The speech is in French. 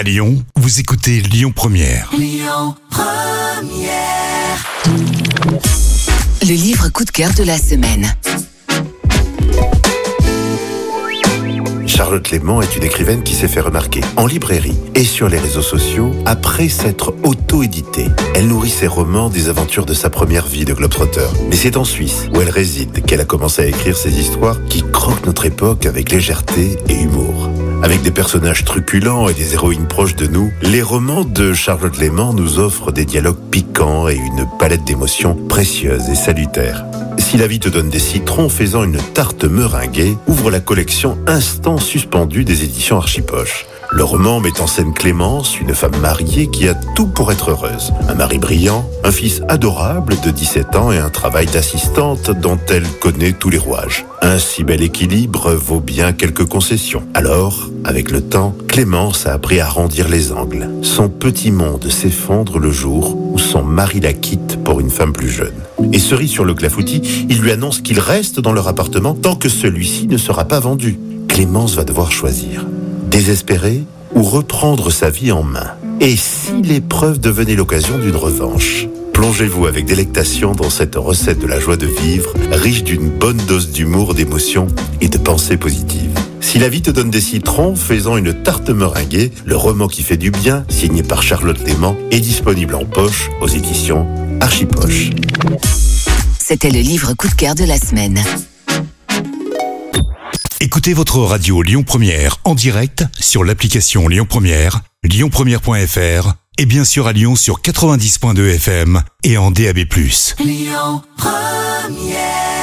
À Lyon, vous écoutez Lyon Première. Le livre coup de cœur de la semaine. Charlotte Léman est une écrivaine qui s'est fait remarquer en librairie et sur les réseaux sociaux après s'être auto-éditée. Elle nourrit ses romans des aventures de sa première vie de globetrotter. Mais c'est en Suisse, où elle réside, qu'elle a commencé à écrire ces histoires qui croquent notre époque avec légèreté et humour. Avec des personnages truculents et des héroïnes proches de nous, les romans de Charlotte Léman nous offrent des dialogues piquants et une palette d'émotions précieuses et salutaires. Si la vie te donne des citrons faisant une tarte meringuée, ouvre la collection Instant suspendu des éditions Archipoche. Le roman met en scène Clémence, une femme mariée qui a tout pour être heureuse. Un mari brillant, un fils adorable de 17 ans et un travail d'assistante dont elle connaît tous les rouages. Un si bel équilibre vaut bien quelques concessions. Alors, avec le temps, Clémence a appris à arrondir les angles. Son petit monde s'effondre le jour où son mari la quitte pour une femme plus jeune. Et cerise sur le clafoutis, il lui annonce qu'il reste dans leur appartement tant que celui-ci ne sera pas vendu. Clémence va devoir choisir. Désespérer ou reprendre sa vie en main. Et si l'épreuve devenait l'occasion d'une revanche? Plongez-vous avec délectation dans cette recette de la joie de vivre, riche d'une bonne dose d'humour, d'émotion et de pensées positives. Si la vie te donne des citrons, faisant une tarte meringuée, le roman qui fait du bien, signé par Charlotte Léman, est disponible en poche aux éditions Archipoche. C'était le livre coup de cœur de la semaine. Écoutez votre radio Lyon Première en direct sur l'application Lyon Première, lyonpremière.fr et bien sûr à Lyon sur 90.2 FM et en DAB+. Lyon Première